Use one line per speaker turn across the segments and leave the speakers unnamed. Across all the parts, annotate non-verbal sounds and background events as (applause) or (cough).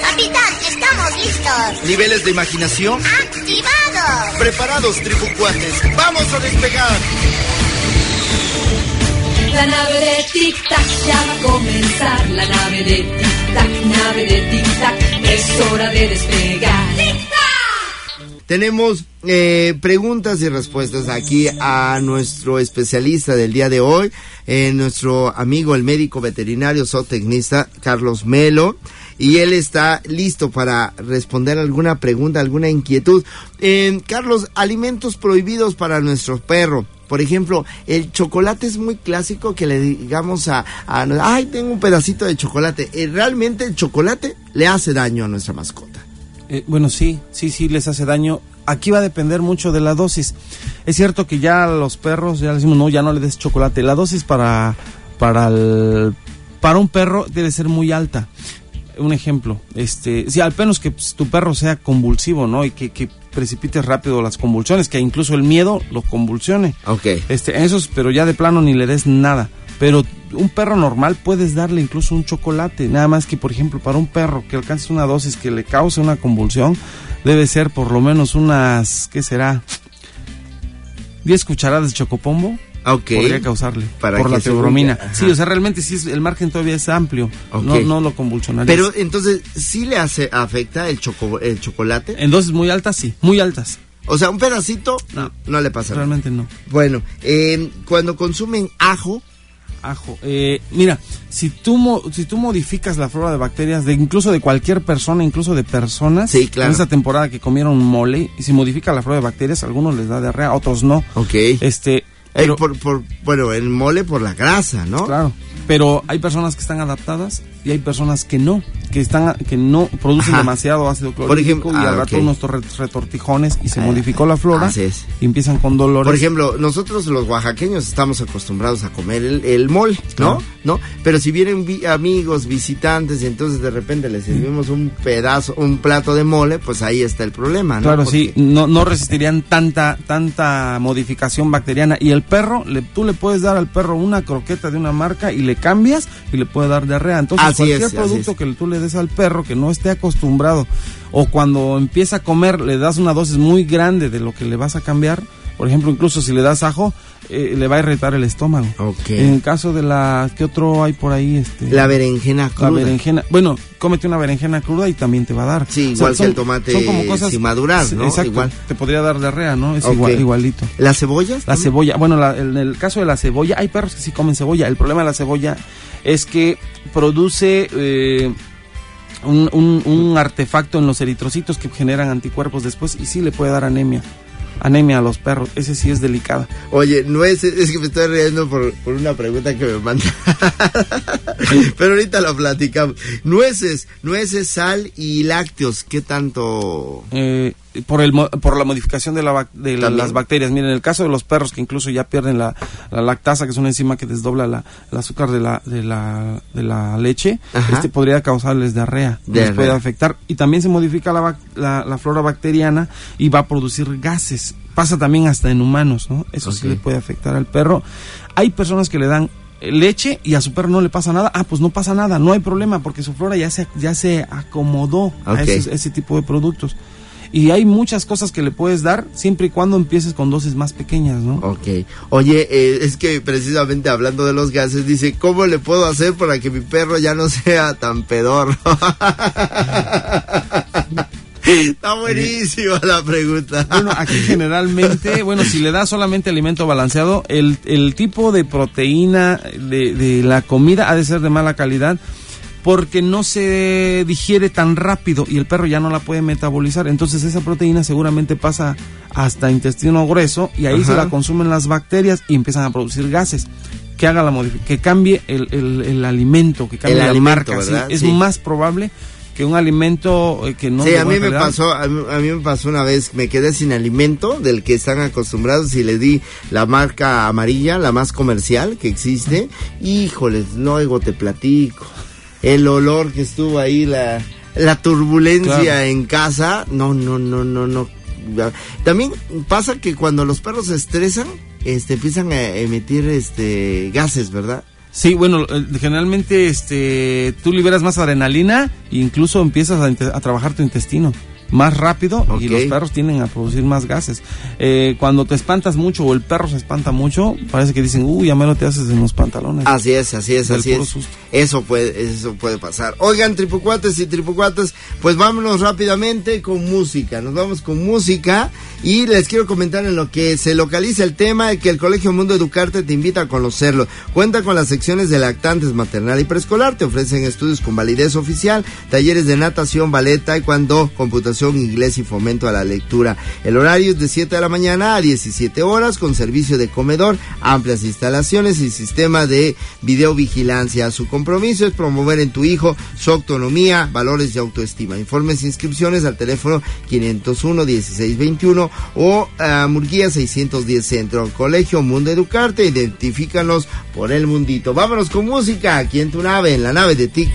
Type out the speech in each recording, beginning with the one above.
Capitán, estamos listos.
¿Niveles de imaginación?
¡Activados!
Preparados, tripucuates. ¡Vamos a despegar!
La nave de Tic Tac ya va a comenzar. La nave de Tic Tac, nave de Tic Tac, es hora de despegar. ¡Tic Tac!
Tenemos eh, preguntas y respuestas aquí a nuestro especialista del día de hoy, eh, nuestro amigo el médico veterinario zootecnista Carlos Melo. Y él está listo para responder alguna pregunta, alguna inquietud. Eh, Carlos, alimentos prohibidos para nuestro perro. Por ejemplo, el chocolate es muy clásico que le digamos a, ay, tengo un pedacito de chocolate. Eh, realmente el chocolate le hace daño a nuestra mascota.
Eh, bueno, sí, sí, sí les hace daño. Aquí va a depender mucho de la dosis. Es cierto que ya los perros ya les decimos, no, ya no le des chocolate. La dosis para para el, para un perro debe ser muy alta. Un ejemplo, este, si al menos que pues, tu perro sea convulsivo, ¿no? Y que, que precipites rápido las convulsiones, que incluso el miedo lo convulsione.
Ok.
Este, esos, pero ya de plano ni le des nada. Pero un perro normal puedes darle incluso un chocolate. Nada más que, por ejemplo, para un perro que alcance una dosis que le cause una convulsión, debe ser por lo menos unas, ¿qué será? 10 cucharadas de chocopombo.
Ok.
Podría causarle
Para
por la teobromina. Sí, o sea, realmente sí es- el margen todavía es amplio.
Ok.
No, no lo convulsionaría.
Pero entonces, ¿sí le hace, afecta el, choco, el chocolate?
en dosis muy altas, sí, muy altas.
O sea, un pedacito no,
No.
le pasa nada.
Realmente no.
Bueno, eh, cuando consumen ajo,
Ajo. Eh, mira, si tú, mo- si tú modificas la flora de bacterias, de incluso de cualquier persona, incluso de personas,
Sí, claro.
en esta temporada que comieron mole, y si modifica la flora de bacterias, a algunos les da diarrea, a otros no.
ok.
Este,
Eh, por, por, bueno, el mole por la grasa, ¿no?
claro, pero hay personas que están adaptadas y hay personas que no, que están que no producen
Ajá.
demasiado ácido
Por
clorhídrico
ejemplo-
y al
ah,
rato
ok.
nuestros re- retortijones y se
Ah,
modificó la flora
así es.
y empiezan con dolores.
Por ejemplo, nosotros los oaxaqueños estamos acostumbrados a comer el, el mol, ¿no? ¿No? Pero si vienen vi- amigos, visitantes, y entonces de repente les servimos un pedazo, un plato de mole, pues ahí está el problema, ¿no?
Claro,
Porque-
sí, no, no resistirían tanta tanta modificación bacteriana. Y el perro, le, tú le puedes dar al perro una croqueta de una marca y le cambias y le puede dar diarrea. Entonces,
Así
cualquier
es,
producto que tú le des al perro que no esté acostumbrado o cuando empieza a comer le das una dosis muy grande de lo que le vas a cambiar. Por ejemplo, incluso si le das ajo, eh, le va a irritar el estómago. En el caso de la... ¿Qué otro hay por ahí? Este,
La berenjena cruda.
la berenjena. Bueno, cómete una berenjena cruda y también te va a dar.
Sí,
O sea,
igual que el tomate sin madurar, ¿no?
Exacto.
Igual.
Te podría dar diarrea, ¿no? Es igual, igualito.
¿Las cebollas?
La
también?
cebolla, bueno, la- en el caso de la cebolla, hay perros que sí comen cebolla. El problema de la cebolla es que produce eh, un, un- un artefacto en los eritrocitos que generan anticuerpos después y sí le puede dar anemia. Anemia a los perros, ese sí es delicada.
Oye, nueces, es que me estoy riendo por, por una pregunta que me manda. (laughs) Pero ahorita lo platicamos. Nueces, nueces, sal y lácteos, ¿qué tanto?
Eh, por, el, por la modificación de, la, de la- las bacterias. Miren, en el caso de los perros que incluso ya pierden la, la lactasa, que es una enzima que desdobla la, el azúcar de la, de la, de la leche,
Ajá.
este podría causarles diarrea, les puede afectar. Y también se modifica la, bac- la, la flora bacteriana y va a producir gases. Pasa también hasta en humanos, ¿no? Eso sí le puede afectar al perro. Hay personas que le dan eh, leche y a su perro no le pasa nada. Ah, pues no pasa nada, no hay problema porque su flora ya se, ya se acomodó a esos- ese tipo de productos. Y hay muchas cosas que le puedes dar siempre y cuando empieces con dosis más pequeñas, ¿no?
Ok. Oye, eh, es que precisamente hablando de los gases, dice, ¿cómo le puedo hacer para que mi perro ya no (laughs) sea tan pedorro? (laughs) Está buenísima la pregunta.
Bueno, aquí generalmente, bueno, si le das solamente alimento balanceado, el, el tipo de proteína de, de la comida ha de ser de mala calidad porque no se digiere tan rápido y el perro ya no la puede metabolizar. Entonces esa proteína seguramente pasa hasta intestino grueso y ahí se la consumen las bacterias y empiezan a producir gases. Que haga la que cambie el, el- el alimento, que cambie
El
la
alimento,
marca. Es
Sí.
más probable que un alimento eh, que no
sí, a mí me
calidad-
pasó, a mí, a mí me pasó una vez, me quedé sin alimento del que están acostumbrados y le di la marca amarilla, la más comercial que existe. Híjoles, luego te platico. El olor que estuvo ahí, la, la turbulencia
Claro.
en casa, no, no, no, no, no. También pasa que cuando los perros se estresan, este, empiezan a emitir este gases, ¿verdad?
Sí, bueno, eh, generalmente este, tú liberas más adrenalina e incluso empiezas a trabajar tu intestino más rápido y los perros tienden a producir más gases. Eh, cuando te espantas mucho o el perro se espanta mucho, parece que dicen, uy, ya me lo te haces en los pantalones.
Así es, así es,
Del
así es.
susto.
Eso puede, eso puede pasar. Oigan, tripucuates y tripucuatas, pues vámonos rápidamente con música. Nos vamos con música y les quiero comentar en lo que se localiza el tema que el Colegio Mundo Educarte te invita a conocerlo. Cuenta con las secciones de lactantes maternal y preescolar, te ofrecen estudios con validez oficial, talleres de natación, ballet, taekwondo, computación, inglés y fomento a la lectura. El horario es de 7 de la mañana a 17 horas con servicio de comedor, amplias instalaciones y sistema de videovigilancia. Su compromiso es promover en tu hijo su autonomía, valores y autoestima. Informes e inscripciones al teléfono 501 1621 o a Murguía 610 Centro. Colegio Mundo Educarte, identifícanos por el mundito. Vámonos con música aquí en tu nave, en la nave de Tic.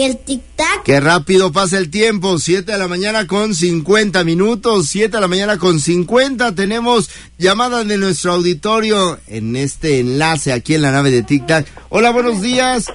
Es, Miguel Tic Tac?
Qué rápido pasa el tiempo, 7 de la mañana con 50 minutos, 7 de la mañana con 50. Tenemos llamadas de nuestro auditorio en este enlace aquí en la nave de Tic Tac. Hola, buenos días.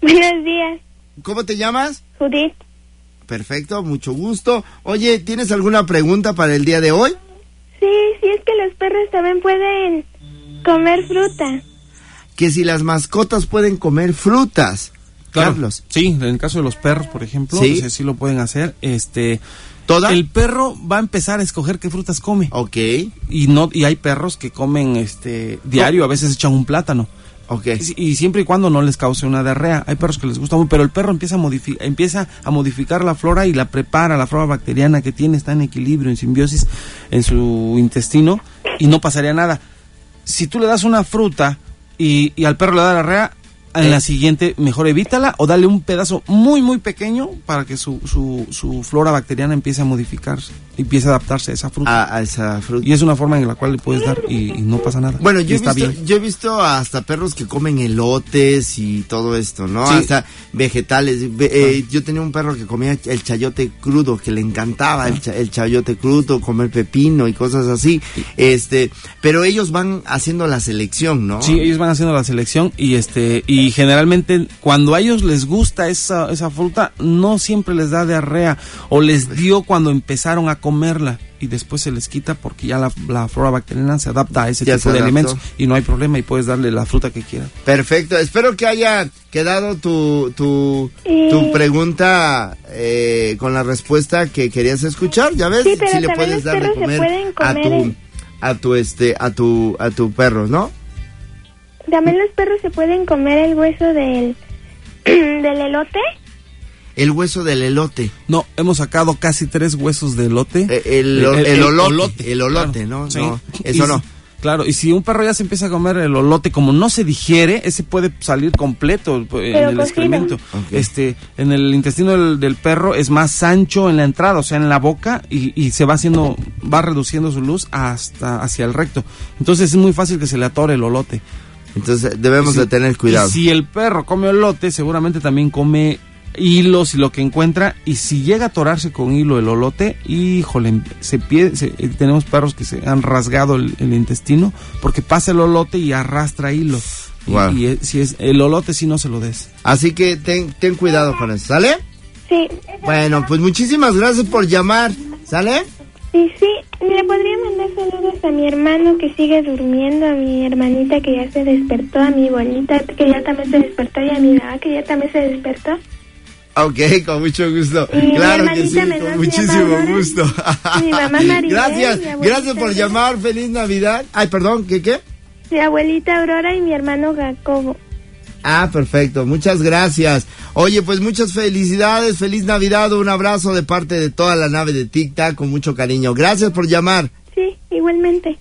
Buenos días,
¿Cómo te llamas?
Judith.
Perfecto, mucho gusto. Oye, ¿tienes alguna pregunta para el día de hoy?
Sí, sí es que los perros también pueden comer fruta.
Que si las mascotas pueden comer frutas.
Claro.
Carlos,
Sí, en el caso de los perros, por ejemplo,
Sí.
sí, sí lo pueden hacer. Este,
¿toda?
el perro va a empezar a escoger qué frutas come.
Ok,
Y no y hay perros que comen este diario, a veces echan un plátano.
ok.
Y, y siempre y cuando no les cause una diarrea. Hay perros que les gusta muy, pero el perro empieza a, empieza a modificar la flora y la prepara, la flora bacteriana que tiene, está en equilibrio, en simbiosis en su intestino y no pasaría nada. Si tú le das una fruta y, y al perro le da diarrea, en
Eh.
la siguiente mejor evítala o dale un pedazo muy muy pequeño para que su, su, su flora bacteriana empiece a modificarse, empiece a adaptarse a esa fruta.
A, a esa fruta.
Y es una forma en la cual le puedes dar y, y no pasa nada.
Bueno, yo he,
está
visto,
bien.
yo he visto hasta perros que comen elotes y todo esto, ¿no?
Sí.
Hasta vegetales. Ve- eh, yo tenía un perro que comía el chayote crudo, que le encantaba el, cha- el chayote crudo, comer pepino y cosas así. Este, pero ellos van haciendo la selección, ¿no?
Sí, ellos van haciendo la selección y este y generalmente cuando a ellos les gusta esa, esa fruta no siempre les da diarrea o les dio cuando empezaron a comerla y después se les quita porque ya la, la flora bacteriana se adapta a ese
Ya
tipo de
adaptó.
alimentos y no hay problema y puedes darle la fruta que quieras.
Perfecto. Espero que haya quedado tu, tu, tu pregunta eh, con la respuesta que querías escuchar. ¿Ya ves?
Sí, pero
le puedes dar de comer, a tu, a tu este, a tu, a tu perro, ¿no?
También los perros se pueden comer el hueso del, (clears throat) del elote.
El hueso del elote.
No, hemos sacado casi tres huesos de elote.
Eh, el- el olote, el olote, ¿no? No, eso
Y
no.
si- Claro, y si un perro ya se empieza a comer el olote, como no se digiere, ese puede salir completo eh, en el
cocido.
excremento.
Ok.
Este, en el intestino del, del perro es más ancho en la entrada, o sea, en la boca, y, y se va haciendo, va reduciendo su luz hasta hacia el recto. Entonces es muy fácil que se le atore el olote.
Entonces debemos
Sí.
de tener cuidado.
Y si el perro come olote, seguramente también come hilos y lo que encuentra. Y si llega a atorarse con hilo el olote, híjole, se pie- se- eh, tenemos perros que se han rasgado el, el intestino porque pasa el olote y arrastra hilo. Y- si es el olote, si no se lo des.
Así que ten, ten cuidado con eso, ¿sale?
Sí.
Bueno, pues muchísimas gracias por llamar, ¿sale?
Y sí, le podría mandar saludos a mi hermano que sigue durmiendo, a mi hermanita que ya se despertó, a mi bonita que ya también se despertó y a mi mamá que ya también se despertó.
Ok, con mucho gusto.
Mi
claro que sí, con muchísimo gusto.
Mi mamá (laughs) Maribel,
Gracias, gracias por llamar. Feliz Navidad. Ay, perdón, ¿qué qué?
Mi abuelita Aurora y mi hermano Jacobo.
Ah, perfecto. Muchas gracias. Oye, pues muchas felicidades. Feliz Navidad. Un abrazo de parte de toda la nave de Tic Tac con mucho cariño. Gracias por llamar.
Sí, igualmente.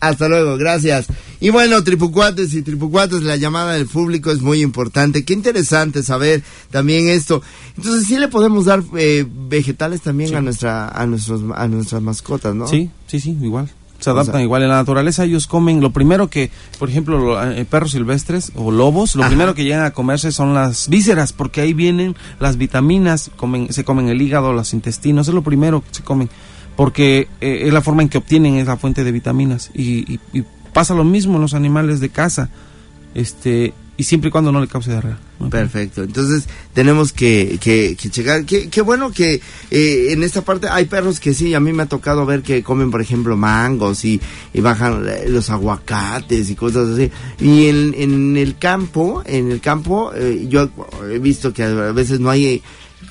Hasta luego, gracias. Y bueno, tripucuates y tripucuates, la llamada del público es muy importante. Qué interesante saber también esto. Entonces, sí le podemos dar eh, vegetales también a nuestra a nuestros a nuestras mascotas, ¿no?
Sí, sí, sí, igual. Se
O
adaptan
sea-
igual. En la naturaleza ellos comen, lo primero que, por ejemplo, lo- eh, perros silvestres o lobos, lo
Ajá.
primero que llegan a comerse son las vísceras, porque ahí vienen las vitaminas, comen, se comen el hígado, los intestinos, es lo primero que se comen, porque eh, es la forma en que obtienen esa fuente de vitaminas. Y, y- y pasa lo mismo en los animales de casa, este, y siempre y cuando no le cause diarrea.
Perfecto. Entonces, tenemos que, que, que checar. Qué, qué bueno que eh, en esta parte hay perros que sí, a mí me ha tocado ver que comen, por ejemplo, mangos y, y bajan eh, los aguacates y cosas así. Y en, en el campo, en el campo, eh, yo he visto que a veces no hay...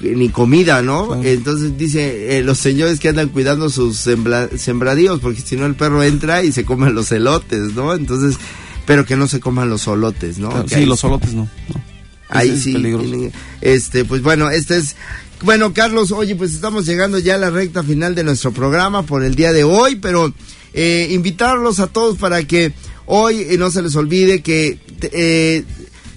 ni comida, ¿no? Entonces dice eh, los señores que andan cuidando sus sembra- sembradíos, porque si no el perro entra y se come los elotes, ¿no? Entonces, pero que no se coman los solotes, ¿no?
Claro, sí, los solotes no. no.
Ahí
es
sí.
peligroso.
Este, pues bueno, este es. Bueno, Carlos, oye, pues estamos llegando ya a la recta final de nuestro programa por el día de hoy, pero eh, invitarlos a todos para que hoy eh, no se les olvide que eh,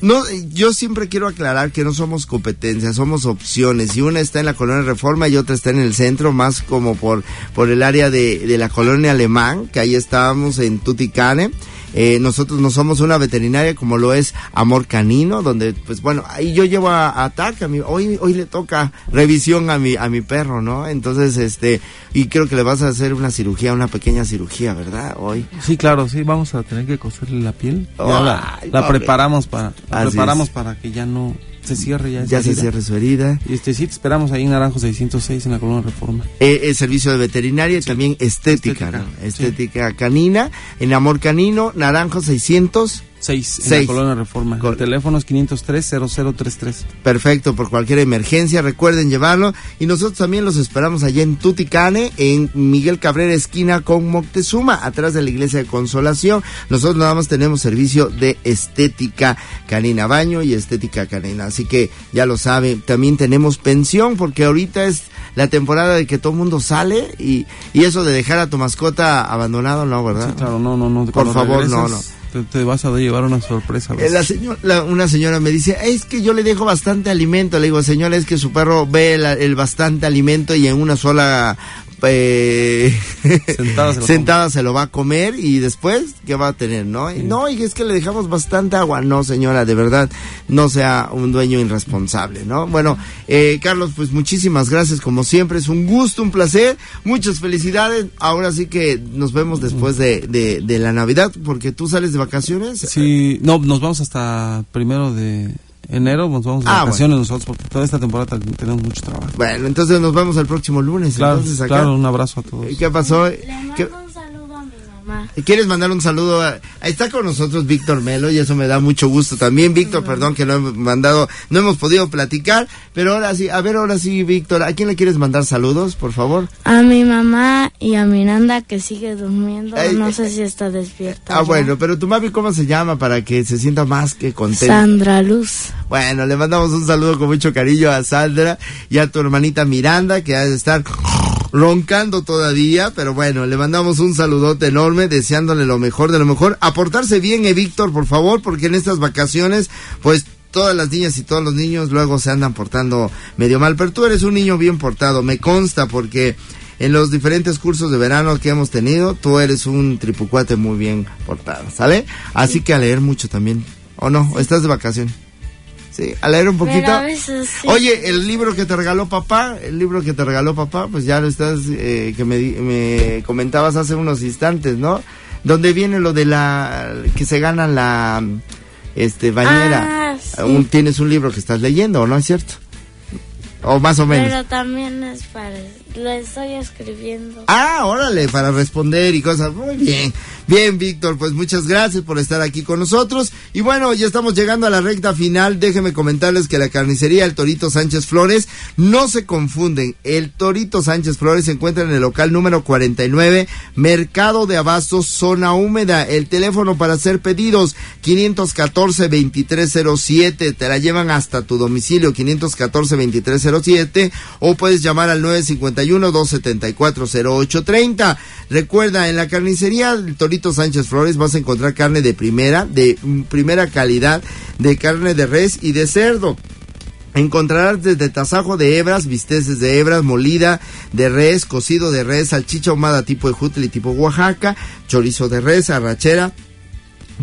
no, yo siempre quiero aclarar que no somos competencias, somos opciones. Y una está en la colonia Reforma y otra está en el centro, más como por, por el área de, de la colonia Alemán, que ahí estábamos en Tuticane. Eh, nosotros no somos una veterinaria como lo es Amor Canino, donde, pues bueno, ahí yo llevo a, a Tac, a mi, hoy, hoy le toca revisión a mi, a mi perro, ¿no? Entonces, este, y creo que le vas a hacer una cirugía, una pequeña cirugía, ¿verdad? Hoy.
Sí, claro, sí, vamos a tener que coserle la piel. La,
Ay,
la
pobre.
preparamos para la preparamos
es.
para que ya no se cierre ya.
se cierre su herida.
Y este sí te esperamos ahí en Naranjo 606 en la Colonia Reforma.
Eh, el servicio de veterinaria y también estética,
Estética,
¿no?
sí.
Estética canina, en Amor Canino, Naranjo 600.
6 en
Seis.
la Colonia Reforma.
Col-
El teléfono es 503-0033.
Perfecto, por cualquier emergencia, recuerden llevarlo. Y nosotros también los esperamos allá en Tuticane, en Miguel Cabrera, esquina con Moctezuma, atrás de la iglesia de Consolación. Nosotros nada más tenemos servicio de estética canina, baño y estética canina. Así que ya lo saben, también tenemos pensión, porque ahorita es la temporada de que todo el mundo sale y, y eso de dejar a tu mascota abandonado, no, ¿verdad?
Sí, claro, no, no, no.
Por favor, no,
regresas, te, te vas a llevar una sorpresa.
Eh, La señor- la- una señora me dice, es que yo le dejo bastante alimento. Le digo, señora, es que su perro ve la- el bastante alimento y en una sola eh,
Sentada se lo
sentada se lo va a comer y después, ¿qué va a tener? No, Y, no, y es que le dejamos bastante agua. No, señora, de verdad, no sea un dueño irresponsable, ¿no? Bueno, eh, Carlos, pues muchísimas gracias como siempre. Es un gusto, un placer. Muchas felicidades. Ahora sí que nos vemos después de, de, de la Navidad porque tú sales de vacaciones.
Sí, no, nos vamos hasta primero de enero, nos vamos de
Ah,
vacaciones nosotros porque toda esta temporada tenemos mucho trabajo.
Bueno, entonces nos vemos el próximo lunes.
Claro,
entonces acá.
claro, un abrazo a todos.
¿Qué pasó?
Le
¿Qué-
mando un saludo a mi mamá.
¿Quieres mandar un saludo? a- está con nosotros Víctor Melo y eso me da mucho gusto también. Víctor, perdón que no hemos mandado, no hemos podido platicar, pero ahora sí, a ver, ahora sí, Víctor, ¿a quién le quieres mandar saludos, por favor?
A mi mamá y a Miranda que sigue durmiendo.
Ay,
no
ay,
sé si está despierta.
Ah,
ya.
bueno, pero tu mami, ¿cómo se llama para que se sienta más que contenta?
Sandra Luz.
Bueno, le mandamos un saludo con mucho cariño a Sandra y a tu hermanita Miranda, que ha de estar roncando todavía, pero bueno, le mandamos un saludote enorme, deseándole lo mejor de lo mejor. Aportarse bien, eh, Víctor, por favor, porque en estas vacaciones, pues todas las niñas y todos los niños luego se andan portando medio mal, pero tú eres un niño bien portado, me consta, porque en los diferentes cursos de verano que hemos tenido, tú eres un tripucuate muy bien portado, ¿sale? Así que a leer mucho también, ¿o no? ¿O estás de vacación? Sí, a leer un poquito.
Pero a veces sí.
Oye, el libro que te regaló papá, el libro que te regaló papá, pues ya lo estás, eh, que me, me comentabas hace unos instantes, ¿no? Donde viene lo de la, que se gana la, este, bañera.
Ah, sí.
Un- tienes un libro que estás leyendo, ¿o no es cierto? O más o menos.
Pero también es para... Lo estoy escribiendo.
Ah, órale, para responder y cosas. Muy bien. Bien, Víctor, pues muchas gracias por estar aquí con nosotros. Y bueno, ya estamos llegando a la recta final. Déjenme comentarles que la carnicería El Torito Sánchez Flores no se confunden. El Torito Sánchez Flores se encuentra en el local número 49, Mercado de Abastos, zona húmeda. El teléfono para hacer pedidos, 514-2307. Te la llevan hasta tu domicilio, 514-2307. O puedes llamar al 951-274-0830. Recuerda, en la carnicería del Torito Sánchez Flores vas a encontrar carne de primera, de mm, primera calidad, de carne de res y de cerdo. Encontrarás desde tasajo de hebras, bisteces de hebras, molida de res, cocido de res, salchicha ahumada tipo ejutli y tipo Oaxaca, chorizo de res, arrachera,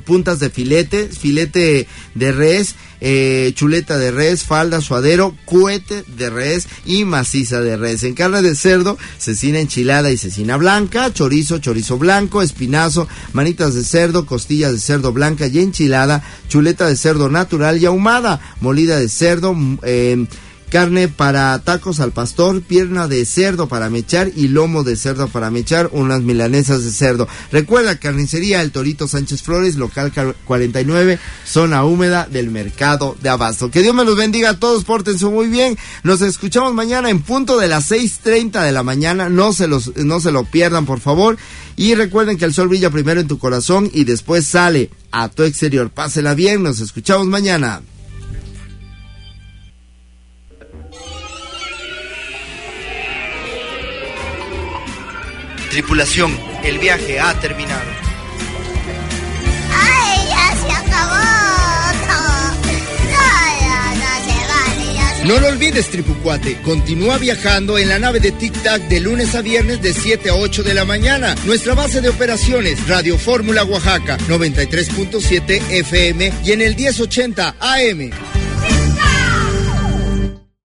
puntas de filete, filete de res, eh, chuleta de res, falda, suadero, cuete de res y maciza de res. En carne de cerdo, cecina enchilada y cecina blanca, chorizo, chorizo blanco, espinazo, manitas de cerdo, costillas de cerdo blanca y enchilada, chuleta de cerdo natural y ahumada, molida de cerdo, mm, eh, carne para tacos al pastor, pierna de cerdo para mechar y lomo de cerdo para mechar, unas milanesas de cerdo. Recuerda, carnicería El Torito Sánchez Flores, local car- 49, zona húmeda del mercado de Abasto. Que Dios me los bendiga a todos, pórtense muy bien. Nos escuchamos mañana en punto de las 6.30 de la mañana, no se, los, no se lo pierdan, por favor. Y recuerden que el sol brilla primero en tu corazón y después sale a tu exterior. Pásela bien, nos escuchamos mañana.
Tripulación, el viaje ha terminado.
¡Ay, ya se acabó todo! No, no, no se vale, ya se
No lo olvides, Tripucuate. Continúa viajando en la nave de Tic Tac de lunes a viernes de 7 a 8 de la mañana. Nuestra base de operaciones, Radio Fórmula Oaxaca, 93.7 FM y en el 1080 AM.